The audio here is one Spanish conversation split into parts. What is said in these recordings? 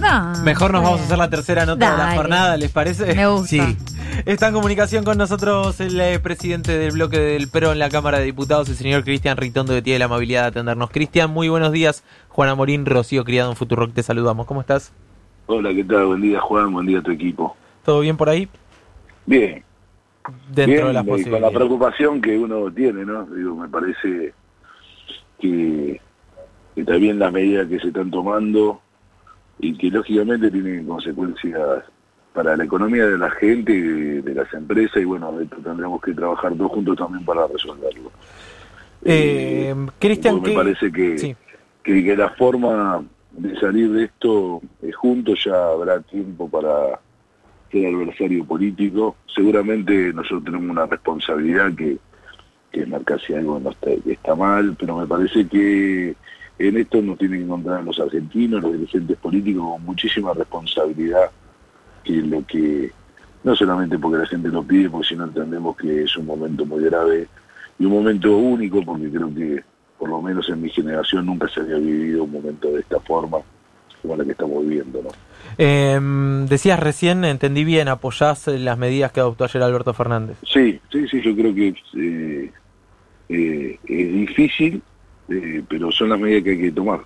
No, Mejor nos vamos a hacer la tercera nota de la jornada, ¿les parece? Me gusta. Sí. Está en comunicación con nosotros el eh, presidente del bloque del PRO en la Cámara de Diputados, el señor Cristian Ritondo, que tiene la amabilidad de atendernos. Cristian, muy buenos días. Juana Morín, Rocío Criado en Futurock, te saludamos. ¿Cómo estás? Hola, ¿qué tal? Buen día, Juan. Buen día a tu equipo. ¿Todo bien por ahí? Bien. Dentro bien, de las eh, Con la posibilidades. preocupación que uno tiene, ¿no? Digo, me parece que, que también las medidas que se están tomando y que lógicamente tienen consecuencias para la economía de la gente, y de, de las empresas, y bueno, esto tendremos que trabajar todos juntos también para resolverlo. Eh, Cristian, porque ¿qué- me parece que, Sí. que, que la forma de salir de esto eh, juntos ya habrá tiempo para ser adversario político. Seguramente nosotros tenemos una responsabilidad que, que es marcar si algo no está, que está mal, pero me parece que en esto nos tienen que encontrar los argentinos, los dirigentes políticos con muchísima responsabilidad, que es lo que, no solamente porque la gente lo pide, porque si no entendemos que es un momento muy grave y un momento único, porque creo que por lo menos en mi generación nunca se había vivido un momento de esta forma como la que estamos viviendo, ¿no? Eh, decías recién, entendí bien, apoyás eh, las medidas que adoptó ayer Alberto Fernández. Sí, sí, sí, yo creo que eh, eh, es difícil, eh, pero son las medidas que hay que tomar.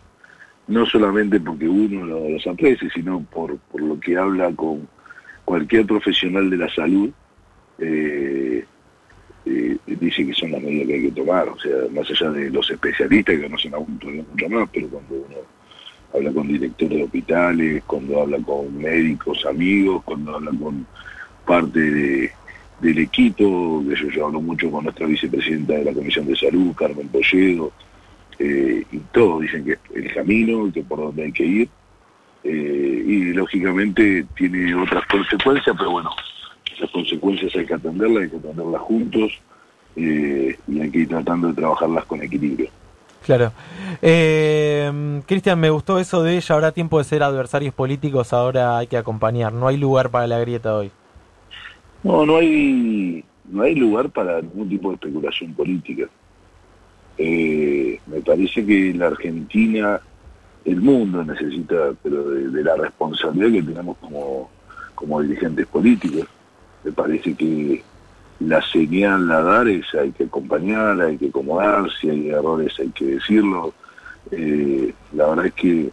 No solamente porque uno lo- los aprecie, sino por, por lo que habla con cualquier profesional de la salud, eh, eh, dice que son las medidas que hay que tomar. O sea, más allá de los especialistas que conocen aún todavía mucho más, pero cuando uno habla con directores de hospitales, cuando habla con médicos, amigos, cuando habla con parte de, del equipo, yo hablo mucho con nuestra vicepresidenta de la Comisión de Salud, Carmen Polledo, eh, y todos dicen que es el camino, que por donde hay que ir, eh, y lógicamente tiene otras consecuencias, pero bueno, esas consecuencias hay que atenderlas, hay que atenderlas juntos, eh, y hay que ir tratando de trabajarlas con equilibrio. Claro. Eh, Cristian, me gustó eso de ya habrá tiempo de ser adversarios políticos, ahora hay que acompañar. No hay lugar para la grieta hoy. No, no hay, no hay lugar para ningún tipo de especulación política. Eh, me parece que la Argentina, el mundo necesita, pero de, de la responsabilidad que tenemos como, como dirigentes políticos. Me parece que la señal a dar es hay que acompañar, hay que acomodar, si hay errores hay que decirlo. Eh, la verdad es que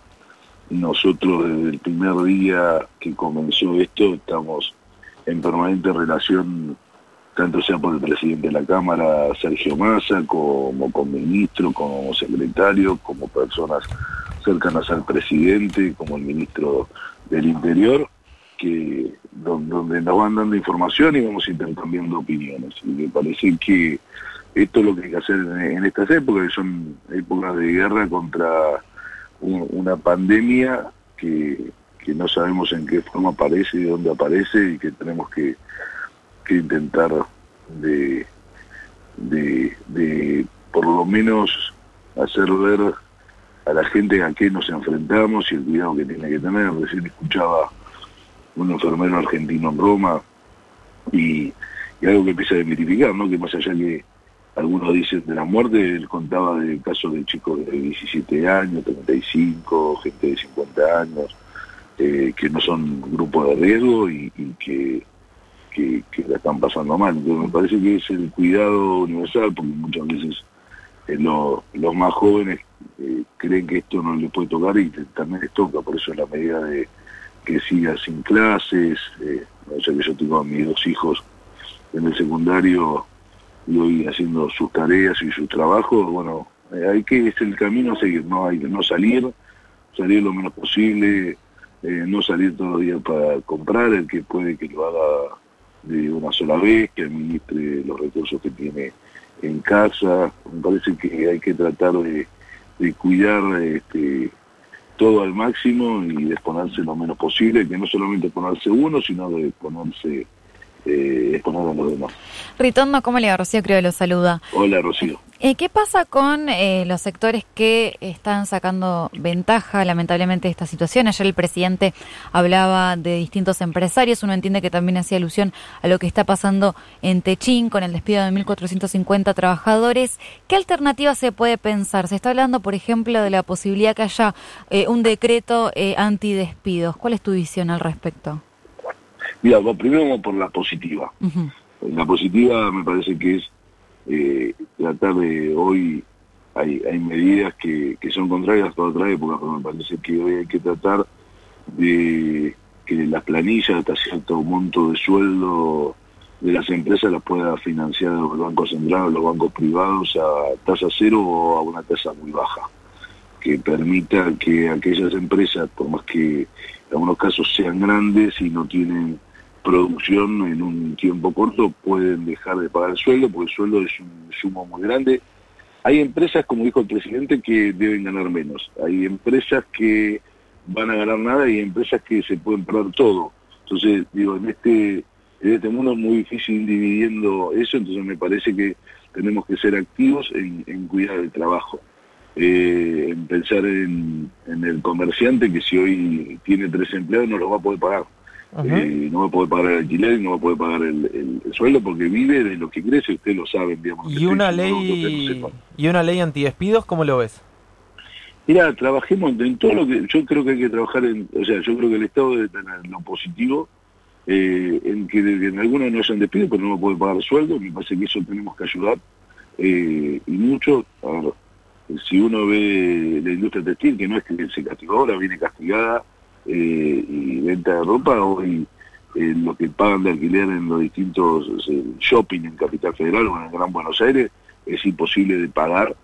nosotros desde el primer día que comenzó esto estamos en permanente relación, tanto sea por el presidente de la Cámara, Sergio Massa, como con ministro, como secretario, como personas cercanas al presidente, como el ministro del Interior, que don- donde nos van dando información y vamos intercambiando opiniones. Y me parece que esto es lo que hay que hacer en, estas épocas, que son épocas de guerra contra un- una pandemia que, que no sabemos en qué forma aparece y dónde aparece y que tenemos que, que intentar de, de, de por lo menos hacer ver a la gente a qué nos enfrentamos y el cuidado que tiene que tener. Recién escuchaba un enfermero argentino en Roma y, algo que empieza a desmitificar, ¿no? que más allá que algunos dicen de la muerte, él contaba de casos de chicos de 17 años, 35, gente de 50 años, eh, que no son grupos de riesgo y que, que, la están pasando mal. Entonces me parece que es el cuidado universal, porque muchas veces eh, lo- los más jóvenes eh, creen que esto no les puede tocar y también les toca, por eso la medida de que siga sin clases, eh, o sea que yo tengo a mis dos hijos en el secundario y hoy haciendo sus tareas y sus trabajos, bueno, eh, hay que, es el camino a seguir, no hay que no salir, salir lo menos posible, eh, no salir todos los días para comprar, el que puede que lo haga de una sola vez, que administre los recursos que tiene en casa, me parece que hay que tratar de, cuidar este, todo al máximo y de exponerse lo menos posible, que no solamente exponerse uno, sino de exponerse eh, a los demás. Ritondo, ¿cómo le va? Rocío creo que lo saluda. Hola, Rocío. Eh, ¿Qué pasa con eh, los sectores que están sacando ventaja, lamentablemente, de esta situación? Ayer el presidente hablaba de distintos empresarios. Uno entiende que también hacía alusión a lo que está pasando en Techín con el despido de 1.450 trabajadores. ¿Qué alternativa se puede pensar? Se está hablando, por ejemplo, de la posibilidad que haya eh, un decreto eh, antidespidos. ¿Cuál es tu visión al respecto? Mira, primero vamos por la positiva. Ujú. La positiva me parece que es eh, tratar de hoy hay, hay medidas que, que son contrarias a otra época, pero me parece que hoy hay que tratar de que las planillas hasta cierto monto de sueldo de las empresas las pueda financiar los bancos centrales, los bancos privados a tasa cero o a una tasa muy baja, que permita que aquellas empresas, por más que en algunos casos sean grandes y no tienen producción en un tiempo corto pueden dejar de pagar el sueldo, porque el sueldo es un sumo muy grande. Hay empresas, como dijo el presidente, que deben ganar menos. Hay empresas que van a ganar nada y empresas que se pueden perder todo. Entonces, digo, en este, en este mundo es muy difícil ir dividiendo eso, entonces me parece que tenemos que ser activos en, en cuidar el trabajo. Eh, en pensar en, en el comerciante que si hoy tiene tres empleados no los va a poder pagar. Eh, no va a poder pagar el alquiler, no va a poder pagar el, el- el sueldo porque vive de lo que crece, ustedes lo saben, digamos. Y una no- ley y una ley antidespidos, ¿cómo lo ves? Mira, trabajemos en todo lo que yo creo que hay que trabajar en, o sea, yo creo que el Estado debe tener lo positivo, eh, en que en algunos no hayan despido, pero no va a poder pagar sueldo, me parece que eso tenemos que ayudar, eh, y mucho, a ver, si uno ve la industria textil, que no es que se castigó ahora, viene castigada, eh, y venta de ropa, hoy eh, lo que pagan de alquiler en los distintos eh, shopping en Capital Federal o en el Gran Buenos Aires es imposible de pagar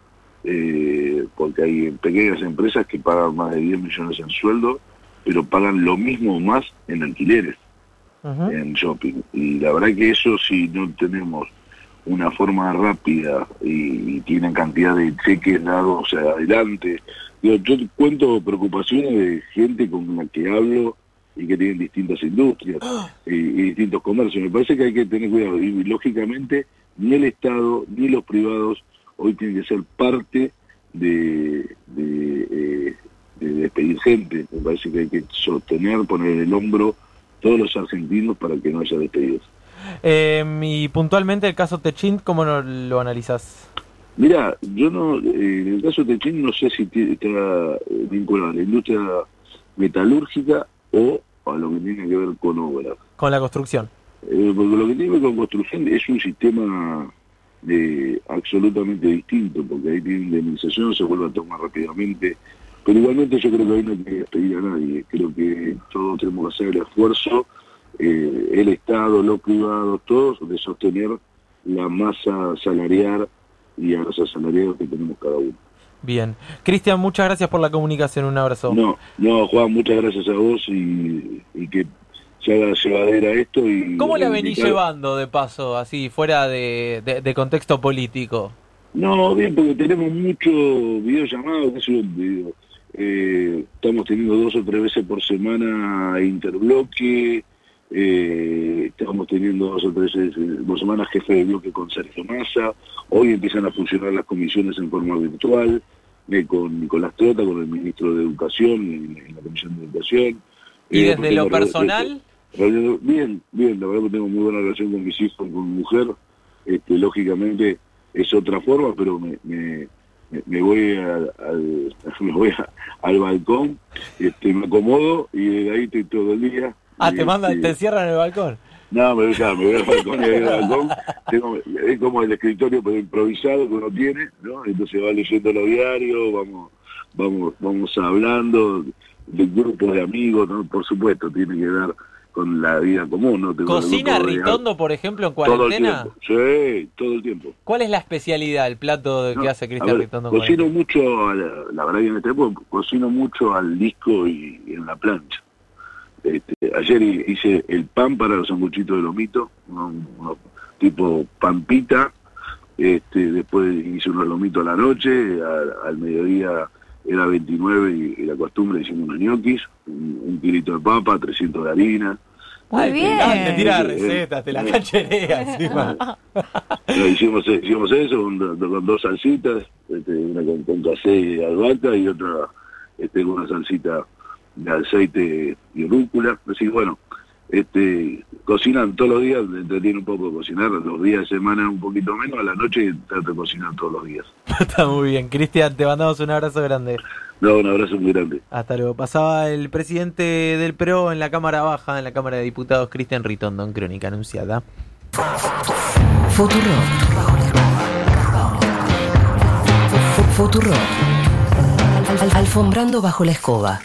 eh, porque hay pequeñas empresas que pagan más de 10 millones en sueldo, pero pagan lo mismo o más en alquileres, en shopping. Y la verdad que eso si no tenemos una forma rápida y, y tienen cantidad de cheques dados adelante. Yo cuento preocupaciones de gente con la que hablo y que tienen distintas industrias y, y distintos comercios. Me parece que hay que tener cuidado y lógicamente ni el Estado ni los privados hoy tienen que ser parte de, de, eh, de despedir gente. Me parece que hay que sostener, poner el hombro todos los argentinos para que no haya despedidos. Eh, y puntualmente el caso Techint, ¿cómo no lo analizas? Mira, yo no, eh, en el caso de Techín no sé si está eh, vinculado a la industria metalúrgica o a lo que tiene que ver con obras. Con la construcción. Eh, porque lo que tiene que ver con construcción es un sistema eh, absolutamente distinto, porque ahí tiene indemnización, se vuelve a tomar rápidamente. Pero igualmente yo creo que ahí no hay que despedir a nadie. Creo que todos tenemos que hacer el esfuerzo, eh, el Estado, los privados, todos, de sostener la masa salarial y a los asalariados que tenemos cada uno. Bien. Cristian, muchas gracias por la comunicación. Un abrazo. No, no, Juan, muchas gracias a vos y, y que se haga llevadera esto. y ¿Cómo la venís llevando de paso, así, fuera de, de- de contexto político? No, bien, porque tenemos mucho videollamados, sé yo, digo, eh, estamos teniendo dos o tres veces por semana interbloque, eh, estamos teniendo dos o tres veces por semana jefe de bloque con Sergio Massa, hoy empiezan a funcionar las comisiones en forma virtual, eh, con Nicolás Trota, con el ministro de Educación, en, en la Comisión de Educación. ¿Y Eh, desde lo personal? Reunión- Bien, bien, la verdad que tengo muy buena relación con mis hijos, con mi mujer. Este, lógicamente es otra forma, pero me, me, me- voy, al, al- me voy a- al balcón, este, me acomodo y desde ahí estoy todo el día. Ah, te mandan, te encierran en el balcón. No, me voy, a- me voy al balcón y el balcón tengo, es como el escritorio pero improvisado que uno tiene, ¿no? Entonces va leyendo los diarios, vamos, vamos, vamos hablando de grupos de amigos, ¿no? Por supuesto, tiene que ver con la vida común, ¿no? Tengo ¿Cocina de- Ritondo, por ejemplo, en todo el cuarentena? tiempo. Sí, todo el tiempo. ¿Cuál es la especialidad, el plato de- que hace Cristian ver, Ritondo? Cocino mucho, a la, la verdad que en este época cocino mucho al disco y, y en la plancha. Este, ayer hi- hice el pan para los sanguchitos de lomito, uno, uno tipo pampita, este, después hice unos lomitos a la noche, al, al mediodía era 29 y, y la costumbre hicimos unos ñoquis, un, un kilito de papa, 300 de harina, Muy bien. Te tira recetas, te la cancherea encima. No, hicimos, hicimos eso con, do- con dos salsitas, este, una con, con casé y albahaca y otra este, con una salsita de aceite y rúcula. Así que bueno, este, cocinan todos los días, entretiene un poco cocinar, los días de semana un poquito menos, a la noche trato de cocinar todos los días. Está muy bien. Cristian, te mandamos un abrazo grande. No, un abrazo muy grande. Hasta luego. Pasaba el presidente del PRO en la Cámara Baja, en la Cámara de Diputados, Cristian Ritondo, en Crónica Anunciada. Futuro. Futuro. Alfombrando bajo la escoba.